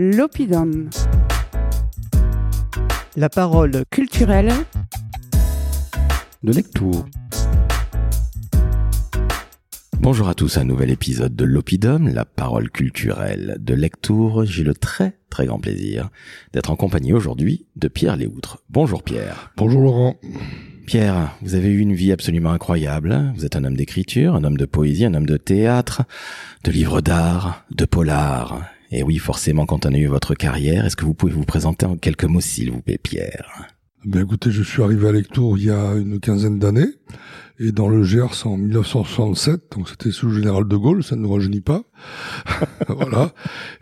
l'Opidum. La parole culturelle de lecture. Bonjour à tous, un nouvel épisode de l'Opidum, la parole culturelle de lecture. J'ai le très très grand plaisir d'être en compagnie aujourd'hui de Pierre Léoutre. Bonjour Pierre. Bonjour Laurent. Pierre, vous avez eu une vie absolument incroyable. Vous êtes un homme d'écriture, un homme de poésie, un homme de théâtre, de livres d'art, de polar. Et oui, forcément, quand on a eu votre carrière, est-ce que vous pouvez vous présenter en quelques mots, s'il vous plaît, Pierre? Bien écoutez, je suis arrivé à Lectour il y a une quinzaine d'années et dans le Gers en 1967, donc c'était sous le général de Gaulle, ça ne nous rajeunit pas. voilà.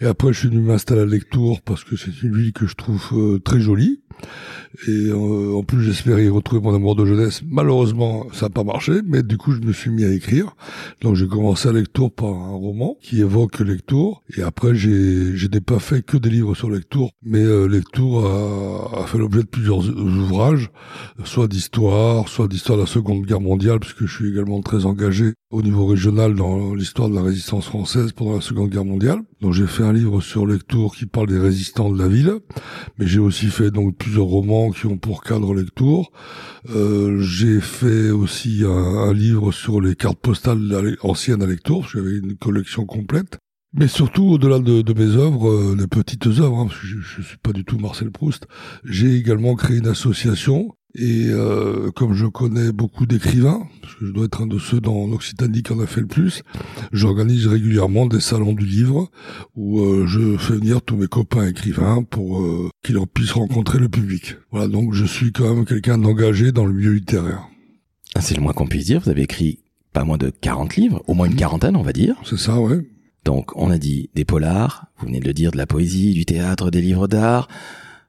Et après, je suis venu m'installer à Lectour parce que c'est une ville que je trouve euh, très jolie. Et euh, en plus, j'espérais y retrouver mon amour de jeunesse. Malheureusement, ça n'a pas marché, mais du coup, je me suis mis à écrire. Donc, j'ai commencé à Lectour par un roman qui évoque Lectour. Et après, j'ai, j'ai pas fait que des livres sur Lectour, mais euh, Lectour a, a fait l'objet de plusieurs ouvrages, soit d'histoire, soit d'histoire de la Seconde Guerre mondiale, puisque je suis également très engagé au niveau régional dans l'histoire de la résistance française pendant la Seconde Guerre mondiale. Donc j'ai fait un livre sur Lectour qui parle des résistants de la ville, mais j'ai aussi fait donc plusieurs romans qui ont pour cadre Lectour. Euh, j'ai fait aussi un, livre sur les cartes postales anciennes à Lectour, j'avais une collection complète. Mais surtout, au-delà de, mes œuvres, euh, les petites œuvres, hein, parce que je, je suis pas du tout Marcel Proust, j'ai également créé une association et euh, comme je connais beaucoup d'écrivains, parce que je dois être un de ceux dans l'Occitanie qui en a fait le plus, j'organise régulièrement des salons du livre où euh, je fais venir tous mes copains écrivains pour euh, qu'ils puissent rencontrer le public. Voilà, donc je suis quand même quelqu'un d'engagé dans le milieu littéraire. Ah, c'est le moins qu'on puisse dire, vous avez écrit pas moins de 40 livres, au moins une quarantaine on va dire. C'est ça, ouais. Donc on a dit des polars, vous venez de le dire, de la poésie, du théâtre, des livres d'art,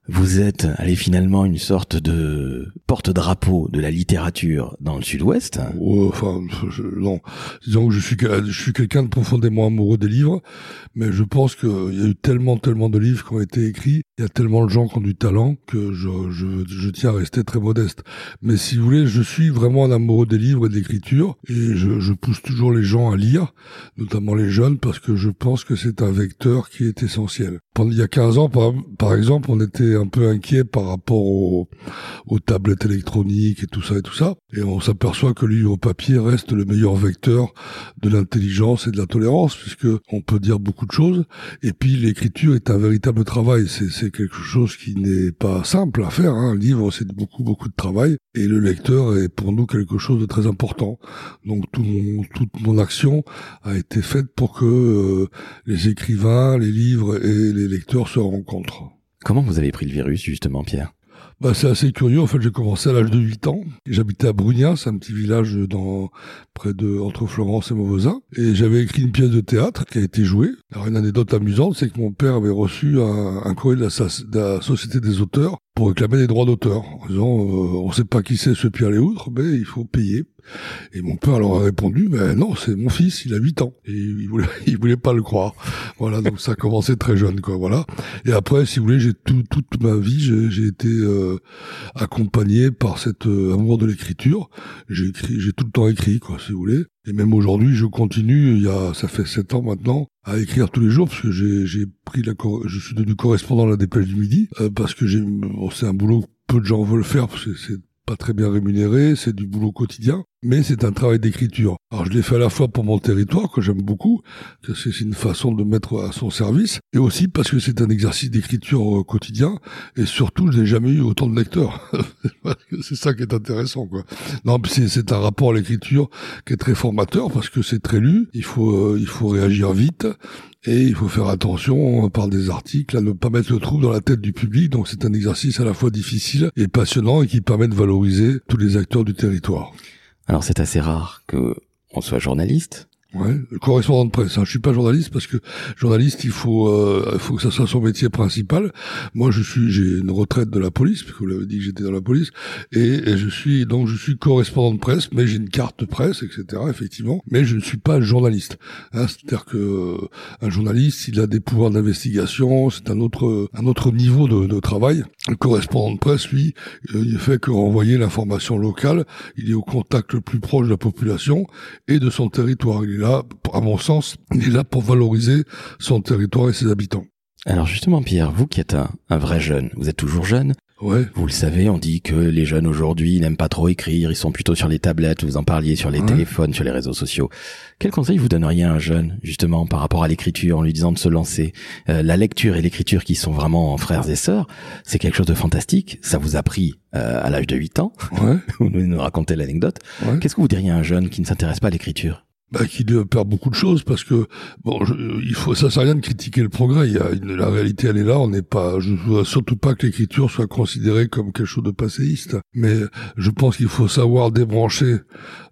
vous êtes allé finalement une sorte de porte-drapeau de la littérature dans le Sud-Ouest. enfin, non. Disons que je suis, je quelqu'un de profondément amoureux des livres, mais je pense qu'il y a eu tellement, tellement de livres qui ont été écrits, il y a tellement de gens qui ont du talent que je, je, je tiens à rester très modeste. Mais si vous voulez, je suis vraiment un amoureux des livres et de l'écriture, et je, je pousse toujours les gens à lire, notamment les jeunes, parce que je pense que c'est un vecteur qui est essentiel. Il y a 15 ans, par, par exemple, on était un peu inquiet par rapport aux, tablettes électroniques et tout ça et tout ça. Et on s'aperçoit que le livre papier reste le meilleur vecteur de l'intelligence et de la tolérance, puisque on peut dire beaucoup de choses. Et puis l'écriture est un véritable travail. C'est quelque chose qui n'est pas simple à faire. Hein. Un livre, c'est beaucoup beaucoup de travail. Et le lecteur est pour nous quelque chose de très important. Donc tout mon, toute mon action a été faite pour que euh, les écrivains, les livres et les lecteurs se rencontrent. Comment vous avez pris le virus, justement, Pierre? Bah, c'est assez curieux. En fait, j'ai commencé à l'âge de 8 ans. J'habitais à Brugnas, c'est un petit village dans, près de, entre Florence et Mauvesin. Et j'avais écrit une pièce de théâtre qui a été jouée. Alors, une anecdote amusante, c'est que mon père avait reçu un, un courrier de la, de la, Société des auteurs pour réclamer des droits d'auteur. En disant, euh, on sait pas qui c'est ce Pierre Léoutre, mais il faut payer. Et mon père leur a répondu, mais non, c'est mon fils, il a 8 ans. Et il voulait, il voulait pas le croire. Voilà, donc ça a commencé très jeune, quoi, voilà. Et après, si vous voulez, j'ai tout, toute ma vie, j'ai été euh, accompagné par cet euh, amour de l'écriture. J'ai écrit, j'ai tout le temps écrit, quoi, si vous voulez. Et même aujourd'hui, je continue, il y a, ça fait 7 ans maintenant, à écrire tous les jours, parce que j'ai pris la, je suis devenu correspondant à la Dépêche du Midi, euh, parce que j'ai, c'est un boulot peu de gens veulent faire, parce que c'est pas très bien rémunéré, c'est du boulot quotidien, mais c'est un travail d'écriture. Alors je l'ai fait à la fois pour mon territoire, que j'aime beaucoup, que c'est une façon de mettre à son service, et aussi parce que c'est un exercice d'écriture euh, quotidien, et surtout je n'ai jamais eu autant de lecteurs. c'est ça qui est intéressant, quoi. Non, c'est un rapport à l'écriture qui est très formateur, parce que c'est très lu, il faut, euh, il faut réagir vite, et il faut faire attention, on parle des articles, à ne pas mettre le trou dans la tête du public. Donc c'est un exercice à la fois difficile et passionnant et qui permet de valoriser tous les acteurs du territoire. Alors c'est assez rare que on soit journaliste, Ouais, correspondant de presse. Hein. Je suis pas journaliste parce que journaliste, il faut, euh, faut que ça soit son métier principal. Moi, je suis, j'ai une retraite de la police, parce que vous l'avez dit que j'étais dans la police, et, je suis donc je suis correspondant de presse, mais j'ai une carte de presse, etc. Effectivement, mais je ne suis pas journaliste. Hein, C'est-à-dire que euh, un journaliste, il a des pouvoirs d'investigation, c'est un autre, un autre niveau de, de, travail. Le correspondant de presse, lui, euh, il fait que renvoyer l'information locale. Il est au contact le plus proche de la population et de son territoire. Il est là, à mon sens, il est là pour valoriser son territoire et ses habitants. Alors justement, Pierre, vous qui êtes un vrai jeune, vous êtes toujours jeune, Ouais. Vous le savez, on dit que les jeunes aujourd'hui n'aiment pas trop écrire, ils sont plutôt sur les tablettes, vous en parliez sur les Ouais. téléphones, sur les réseaux sociaux. Quel conseil vous donneriez à un jeune, justement, par rapport à l'écriture, en lui disant de se lancer? Euh, La lecture et l'écriture qui sont vraiment frères et sœurs, c'est quelque chose de fantastique. Ça vous a pris euh, à l'âge de 8 ans, Ouais. vous nous racontez l'anecdote. Ouais. Qu'est-ce que vous diriez à un jeune qui ne s'intéresse pas à l'écriture? Bah, qui perd beaucoup de choses parce que bon, je, il faut ça sert à rien de critiquer le progrès. Il y a une- la réalité, elle est là. On n'est pas. Je veux surtout pas que l'écriture soit considérée comme quelque chose de passéiste, mais je pense qu'il faut savoir débrancher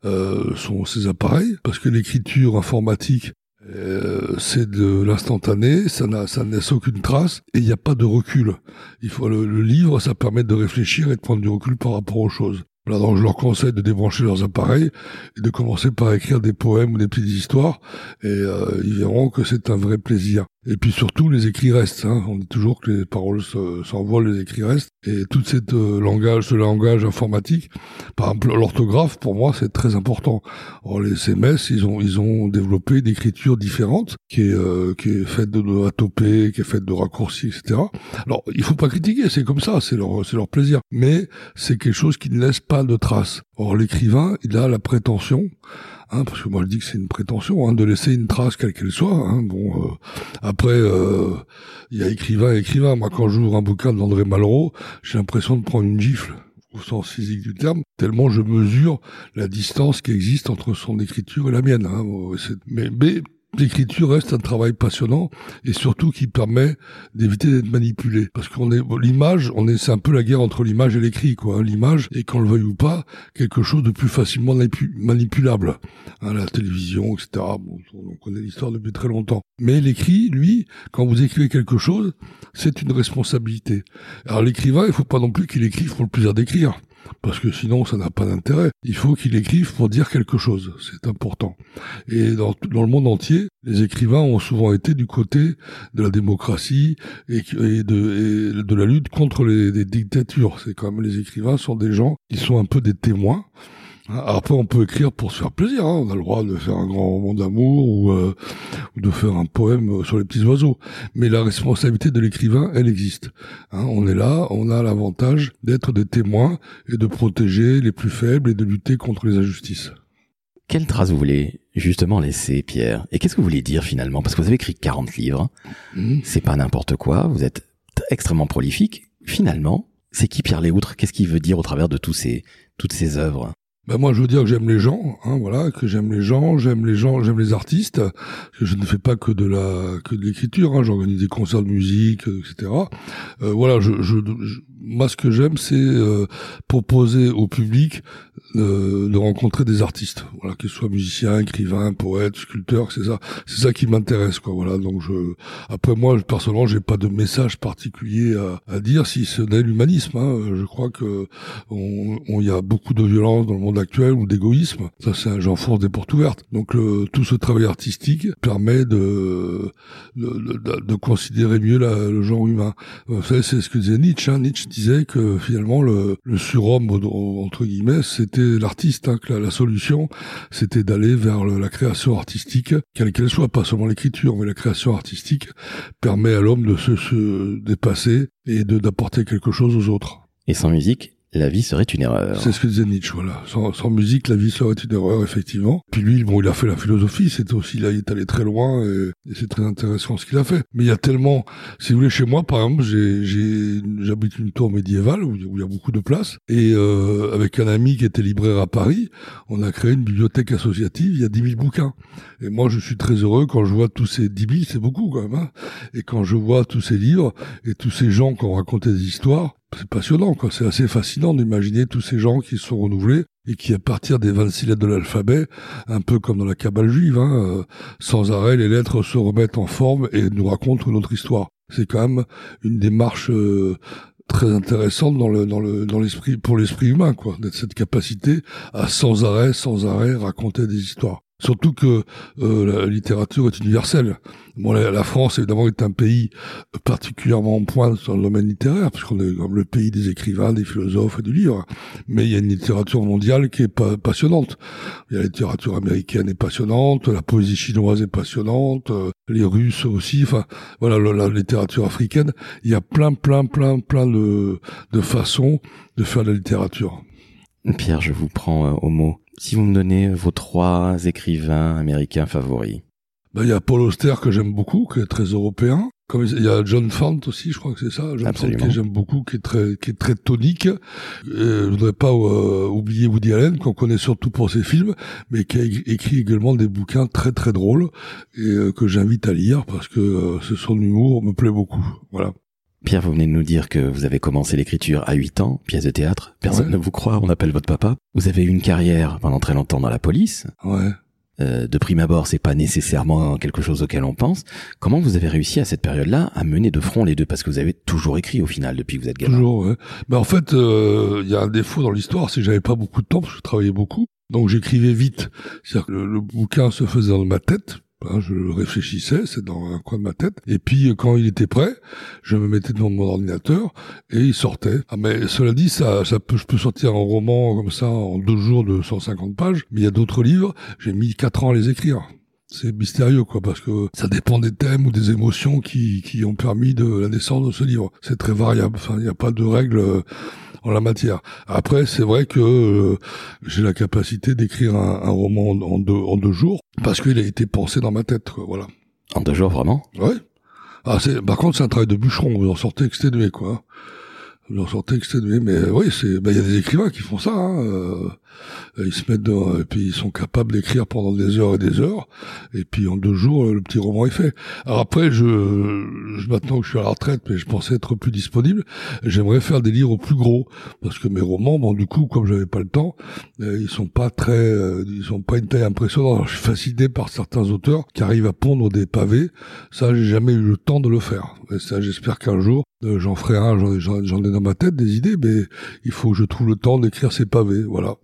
euh, son ses appareils parce que l'écriture informatique. euh, c'est de l'instantané, ça n'a, ça ne laisse aucune trace et il n'y a pas de recul. Il faut le, le livre, ça permet de réfléchir et de prendre du recul par rapport aux choses. Voilà, donc je leur conseille de débrancher leurs appareils et de commencer par écrire des poèmes ou des petites histoires, et euh, ils verront que c'est un vrai plaisir. Et puis surtout, les écrits restent. Hein. On dit toujours que les paroles se- s'envolent, les écrits restent. Et tout cette euh, langage, ce langage informatique, par exemple l'orthographe, pour moi, c'est très important. Or, les CMS, ils ont ils ont développé une écriture différente, qui est euh, qui est faite de atopées, qui est faite de raccourcis, etc. Alors, il faut pas critiquer, c'est comme ça, c'est leur leur plaisir. Mais c'est quelque chose qui ne laisse pas de traces. Or, l'écrivain, il a la prétention, hein, parce que moi je dis que c'est une prétention, hein, de laisser une trace quelle qu'elle soit. Hein. Bon, euh, après, euh, il y a écrivain et écrivain. Moi, quand j'ouvre un bouquin d'André Malraux, j'ai l'impression de prendre une gifle au sens physique du terme, tellement je mesure la distance qui existe entre son écriture et la mienne. Hein. Mais, mais l'écriture reste un travail passionnant et surtout qui permet d'éviter d'être manipulé. Parce qu'on est l'image, on est c'est un peu la guerre entre l'image et l'écrit quoi. hein. L'image est qu'on le veuille ou pas quelque chose de plus facilement manipu- manipulable. Hein, la télévision, etc. On connaît l'histoire depuis très longtemps. Mais l'écrit, lui, quand vous écrivez quelque chose, c'est une responsabilité. Alors l'écrivain, il faut pas non plus qu'il écrive pour le plaisir d'écrire. Parce que sinon, ça n'a pas d'intérêt. Il faut qu'il écrive pour dire quelque chose. C'est important. Et dans, le monde entier, les écrivains ont souvent été du côté de la démocratie et de la lutte contre les, les dictatures. C'est quand même les écrivains sont des gens qui sont un peu des témoins. Hein, Après, on peut écrire pour se faire plaisir. hein. On a le droit de faire un grand roman d'amour ou, euh, ou de faire un poème sur les petits oiseaux. Mais la responsabilité de l'écrivain, elle existe. Hein, on est là, on a l'avantage d'être des témoins et de protéger les plus faibles et de lutter contre les injustices. Quelle trace vous voulez justement laisser, Pierre? Et qu'est-ce que vous voulez dire finalement? Parce que vous avez écrit 40 livres, Mhm. c'est pas n'importe quoi, vous êtes extrêmement prolifique. Finalement, c'est qui Pierre Léoutre? Qu'est-ce qu'il veut dire au travers de tous ces, toutes ces œuvres? Ben moi, je veux dire que j'aime les gens, hein, voilà, que j'aime les gens, j'aime les gens, j'aime les artistes. Que je ne fais pas que de la que de l'écriture. Hein, J'organise des concerts de musique, euh, etc. Euh, voilà, je, je, moi, ce que j'aime, c'est euh, proposer au public euh, de rencontrer des artistes, voilà, qu'ils soient musiciens, écrivains, poètes, sculpteurs. C'est ça, c'est ça qui m'intéresse, quoi. Voilà. Donc, je, après moi, personnellement, j'ai pas de message particulier à, à dire, si ce n'est l'humanisme. Hein. Je crois que on, on- y a beaucoup de violence dans le monde actuel ou d'égoïsme. Ça, c'est j'enfonce des portes ouvertes. Donc, le, tout ce travail artistique permet de de, de- de considérer mieux la- le genre humain. Vous savez, c'est ce que disait Nietzsche. Hein. Nietzsche disait que finalement, le, le surhomme entre guillemets, c'était l'artiste. Hein, que la, solution, c'était d'aller vers la création artistique, quelle qu'elle soit, pas seulement l'écriture, mais la création artistique permet à l'homme de se, se dépasser et d'apporter quelque chose aux autres. Et sans musique, la vie serait une erreur. C'est ce que disait Nietzsche, voilà. Sans, sans musique, la vie serait une erreur, effectivement. Puis lui, bon, il a fait la philosophie, c'est aussi, là, il est allé très loin, et, c'est très intéressant ce qu'il a fait. Mais il y a tellement, si vous voulez, chez moi, par exemple, j'ai, j'ai, j'habite une tour médiévale, où, où il y a beaucoup de place, et euh, avec un ami qui était libraire à Paris, on a créé une bibliothèque associative, il y a 10 000 bouquins. Et moi, je suis très heureux quand je vois tous ces 10 000, c'est beaucoup quand même, hein. Et quand je vois tous ces livres, et tous ces gens qui ont raconté des histoires, c'est passionnant, quoi. C'est assez fascinant d'imaginer tous ces gens qui sont renouvelés et qui, à partir des 26 lettres de l'alphabet, un peu comme dans la cabale juive, hein, euh, sans arrêt, les lettres se remettent en forme et nous racontent une autre histoire. C'est quand même une démarche euh, très intéressante dans le dans le dans l'esprit pour l'esprit humain, quoi, d'être cette capacité à sans arrêt, sans arrêt raconter des histoires. Surtout que euh, la littérature est universelle. Bon, la, France, évidemment, est un pays particulièrement en pointe dans le domaine littéraire, puisqu'on est comme le pays des écrivains, des philosophes et du livre. Mais il y a une littérature mondiale qui est pas passionnante. La littérature américaine est passionnante, la poésie chinoise est passionnante, euh, les Russes aussi. Enfin, voilà, la, la, littérature africaine. Il y a plein, plein, plein, plein de, de façons de faire de la littérature. Pierre, je vous prends euh, au mot. Si vous me donnez vos trois écrivains américains favoris. Ben, il y a Paul Auster que j'aime beaucoup, qui est très européen. Comme il y a John Fant aussi, je crois que c'est ça. John Fant que j'aime beaucoup, qui est très, qui est très tonique. Et je voudrais pas euh, oublier Woody Allen, qu'on connaît surtout pour ses films, mais qui a écrit également des bouquins très très drôles et euh, que j'invite à lire parce que euh, ce son humour me plaît beaucoup. Voilà. Pierre, vous venez de nous dire que vous avez commencé l'écriture à 8 ans, pièce de théâtre. Personne ne vous croit, on appelle votre papa. Vous avez eu une carrière pendant très longtemps dans la police. Ouais. Euh, de prime abord, c'est pas nécessairement quelque chose auquel on pense. Comment vous avez réussi à cette période-là à mener de front les deux? Parce que vous avez toujours écrit au final depuis que vous êtes gamin. Toujours, ouais. Ben, en fait, il euh, y a un défaut dans l'histoire, c'est que j'avais pas beaucoup de temps parce que je travaillais beaucoup. Donc j'écrivais vite. C'est-à-dire que le, le, bouquin se faisait dans ma tête, je réfléchissais, c'est dans un coin de ma tête. Et puis quand il était prêt, je me mettais devant mon ordinateur et il sortait. Ah, mais cela dit, ça, ça peut, je peux sortir un roman comme ça en deux jours de 150 pages. Mais il y a d'autres livres, j'ai mis quatre ans à les écrire c'est mystérieux quoi parce que ça dépend des thèmes ou des émotions qui, qui ont permis de la naissance de ce livre. C'est très variable. Enfin, il n'y a pas de règles euh, en la matière. Après, c'est vrai que euh, j'ai la capacité d'écrire un, un, roman en deux, en deux jours parce qu'il a été pensé dans ma tête. Quoi, voilà. En deux jours, vraiment? Ouais. Ah, c'est, par contre, c'est un travail de bûcheron. Vous en sortez exténué, quoi. Exténué. Mais oui, c'est, ben, il y a des écrivains qui font ça. Hein. Euh, ils se mettent dans, et puis ils sont capables d'écrire pendant des heures et des heures, et puis en deux jours le petit roman est fait. Alors après, je, je maintenant que je suis à la retraite, mais je pensais être plus disponible, j'aimerais faire des livres plus gros, parce que mes romans, bon du coup, comme j'avais pas le temps, euh, ils sont pas très, euh, ils sont pas une taille impressionnante. Je suis fasciné par certains auteurs qui arrivent à pondre des pavés. Ça, j'ai jamais eu le temps de le faire. Et ça, j'espère qu'un jour, euh, j'en ferai un. J'en ai dans ma tête des idées, mais il faut que je trouve le temps d'écrire ces pavés. Voilà.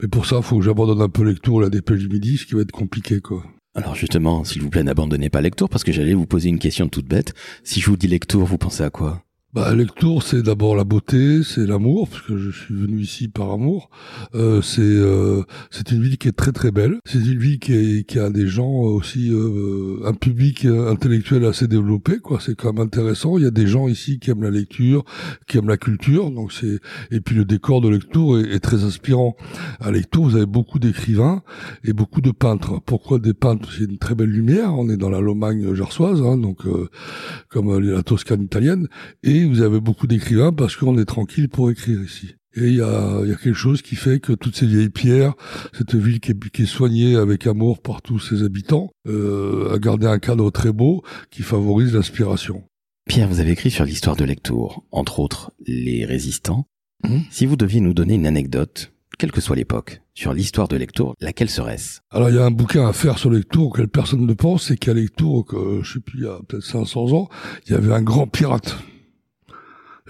Mais pour ça, il faut que j'abandonne un peu lecture, la dépêche du midi, ce qui va être compliqué, quoi. Alors justement, s'il vous plaît, n'abandonnez pas lecture, parce que j'allais vous poser une question toute bête. Si je vous dis lecture, vous pensez à quoi? Bah, Lectour, c'est d'abord la beauté, c'est l'amour, parce que je suis venu ici par amour. Euh, c'est euh, c'est une ville qui est très très belle. C'est une ville qui, est, qui a des gens aussi, euh, un public intellectuel assez développé, quoi. C'est quand même intéressant. Il y a des gens ici qui aiment la lecture, qui aiment la culture, donc c'est et puis le décor de Lectour est, est très inspirant. À Lectour, vous avez beaucoup d'écrivains et beaucoup de peintres. Pourquoi des peintres? C'est une très belle lumière. On est dans la Lomagne gersoise, hein, donc euh, comme la Toscane italienne et vous avez beaucoup d'écrivains parce qu'on est tranquille pour écrire ici. Et il y a, y a, quelque chose qui fait que toutes ces vieilles pierres, cette ville qui est, qui est soignée avec amour par tous ses habitants, euh, a gardé un cadre très beau qui favorise l'inspiration. Pierre, vous avez écrit sur l'histoire de Lectour, entre autres les résistants. Mmh. Si vous deviez nous donner une anecdote, quelle que soit l'époque, sur l'histoire de Lectour, laquelle serait-ce? Alors il y a un bouquin à faire sur Lectour auquel personne ne pense, c'est qu'à Lectour, que, je sais plus, il y a peut-être 500 ans, il y avait un grand pirate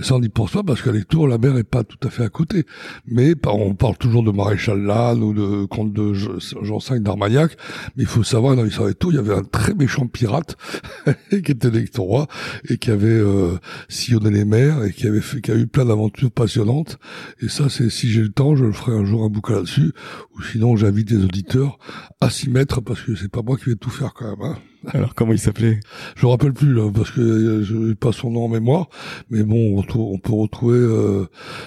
ça, on n'y pense pas parce qu'à Tours, la mer est pas tout à fait à côté. Mais on parle toujours de Maréchal Lannes ou de comte de Jean V d'Armagnac. Mais il faut savoir, dans l'histoire Tours, il y avait un très méchant pirate qui était lectorois et qui avait euh, sillonné les mers et qui avait fait, qui a eu plein d'aventures passionnantes. Et ça, c'est si j'ai le temps, je le ferai un jour un bouquin là-dessus. Ou sinon, j'invite les auditeurs à s'y mettre parce que c'est pas moi qui vais tout faire quand même. Hein. Alors comment il s'appelait? Je me rappelle plus là parce que je n'ai pas son nom en mémoire, mais bon, on, peut retrouver euh,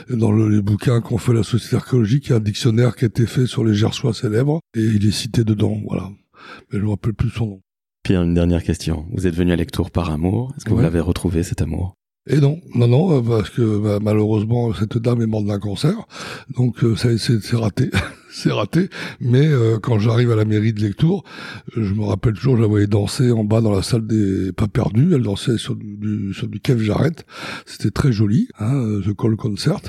dans le, les bouquins qu'on fait la société archéologique, il y a un dictionnaire qui a été fait sur les gersois célèbres et il est cité dedans, voilà. Mais je me rappelle plus son nom. Pierre, une dernière question. Vous êtes venu à Lectour par amour. Est-ce que vous l'avez retrouvé cet amour? Et non, non, non, parce que bah, malheureusement cette dame est morte d'un cancer, donc euh, c'est raté. c'est raté. Mais euh, quand j'arrive à la mairie de Lectour, je me rappelle toujours, voyais danser en bas dans la salle des pas perdus. Elle dansait sur du, sur du Kev Jarrett. C'était très joli, hein, euh, The Call Concert.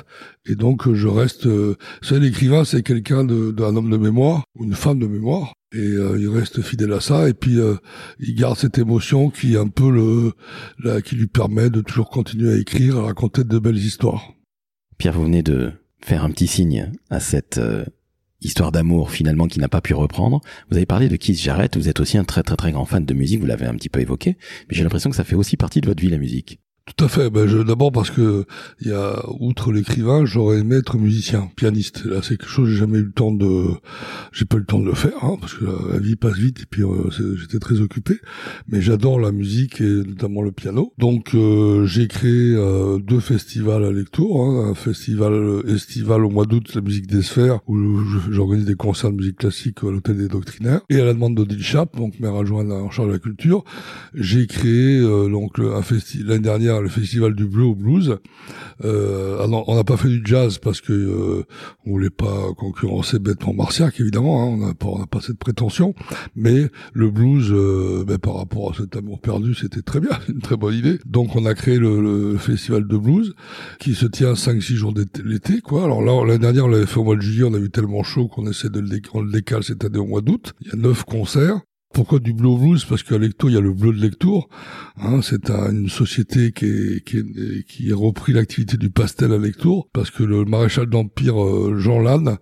Et donc je reste. Euh, savez, l'écrivain, c'est quelqu'un d'un homme de mémoire ou une femme de mémoire. Et euh, il reste fidèle à ça. Et puis il garde cette émotion qui est un peu le, qui lui permet de toujours continuer à écrire, à raconter de belles histoires. Pierre, vous venez de faire un petit signe à cette histoire d'amour finalement qui n'a pas pu reprendre. Vous avez parlé de Keith Jarrett, vous êtes aussi un très très très grand fan de musique, vous l'avez un petit peu évoqué, mais j'ai l'impression que ça fait aussi partie de votre vie la musique. Tout à fait. Ben, d'abord parce que il y a, outre l'écrivain, j'aurais aimé être musicien, pianiste. Là, c'est quelque chose j'ai jamais eu le temps de, j'ai pas eu le temps de le faire, hein, parce que la, vie passe vite et puis euh, j'étais très occupé. Mais j'adore la musique et notamment le piano. Donc euh, j'ai créé euh, deux festivals à Lectour, hein, un festival estival au mois d'août, la musique des sphères, où j'organise des concerts de musique classique à l'hôtel des doctrinaires. Et à la demande d'Odile Chap, donc maire adjoint en charge de la culture, j'ai créé donc un festival l'année dernière le festival du Blue Blues. Euh, ah on n'a pas fait du jazz parce que euh, on voulait pas concurrencer bêtement Marciac, évidemment. Hein, on n'a pas, pas cette prétention. Mais le blues, euh, ben, par rapport à cet amour perdu, c'était très bien, une très bonne idée. Donc on a créé le, festival de blues qui se tient 5-6 jours l'été. quoi. Alors là, l'année dernière, on l'avait fait au mois de juillet, on a eu tellement chaud qu'on essaie de le, on le décale cette année au mois d'août. Il y a neuf concerts. Pourquoi du Blue Blues Parce qu'à Lectour, il y a le bleu de Lectour. Hein, c'est une société qui, est, qui, est, qui a repris l'activité du pastel à Lectour, parce que le maréchal d'Empire euh, Jean Lannes,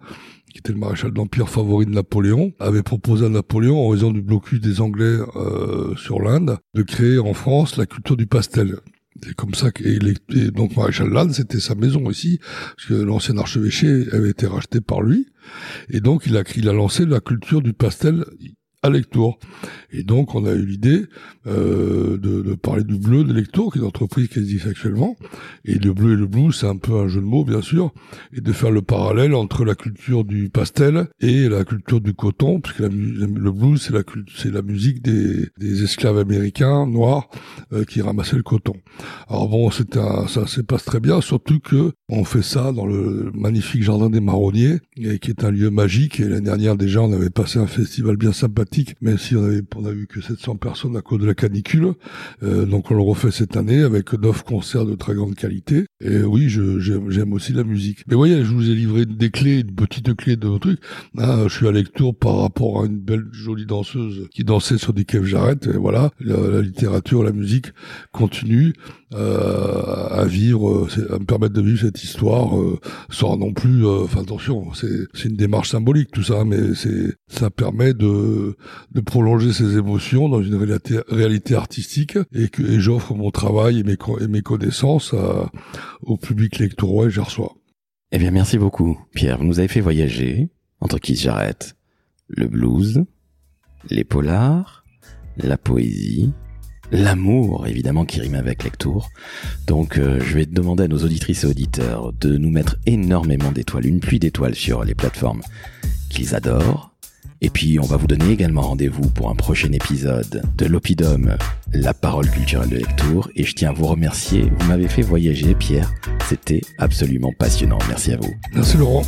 qui était le maréchal d'Empire favori de Napoléon, avait proposé à Napoléon, en raison du blocus des Anglais euh, sur l'Inde, de créer en France la culture du pastel. C'est comme ça que et, donc maréchal Lannes, c'était sa maison ici, parce que l'ancien archevêché avait été racheté par lui, et donc il a, il a lancé la culture du pastel à Lectour. Et donc, on a eu l'idée euh, de, de, parler du bleu de Lectour, qui est une entreprise qui existe actuellement. Et le bleu et le blue, c'est un peu un jeu de mots, bien sûr, et de faire le parallèle entre la culture du pastel et la culture du coton, puisque le blues, c'est la, c'est la musique des, des esclaves américains noirs euh, qui ramassaient le coton. Alors bon, c'est un, ça se passe très bien, surtout que on fait ça dans le magnifique jardin des marronniers, et qui est un lieu magique. Et l'année dernière, déjà, on avait passé un festival bien sympathique même si on avait on a vu que 700 personnes à cause de la canicule. Euh, donc on le refait cette année avec neuf concerts de très grande qualité. Et oui, j'aime aussi la musique. Mais voyez, je vous ai livré des clés, une petite clé de truc. Ah, je suis à lecture par rapport à une belle jolie danseuse qui dansait sur des Kev Jarrett. Et voilà, la, littérature, la musique continue euh, à vivre, à me permettre de vivre cette histoire euh, sans non plus. Euh, enfin attention, c'est une démarche symbolique tout ça, mais c'est ça permet de de prolonger ses émotions dans une réalité, artistique et que j'offre mon travail et mes, connaissances au public lectorois et je reçois. Eh bien, merci beaucoup, Pierre. Vous nous avez fait voyager entre qui j'arrête le blues, les polars, la poésie, l'amour, évidemment, qui rime avec lectour. Donc, euh, je vais demander à nos auditrices et auditeurs de nous mettre énormément d'étoiles, une pluie d'étoiles sur les plateformes qu'ils adorent et puis, on va vous donner également rendez-vous pour un prochain épisode de l'Opidum, la parole culturelle de Lectour. Et je tiens à vous remercier. Vous m'avez fait voyager, Pierre. C'était absolument passionnant. Merci à vous. Merci, Laurent.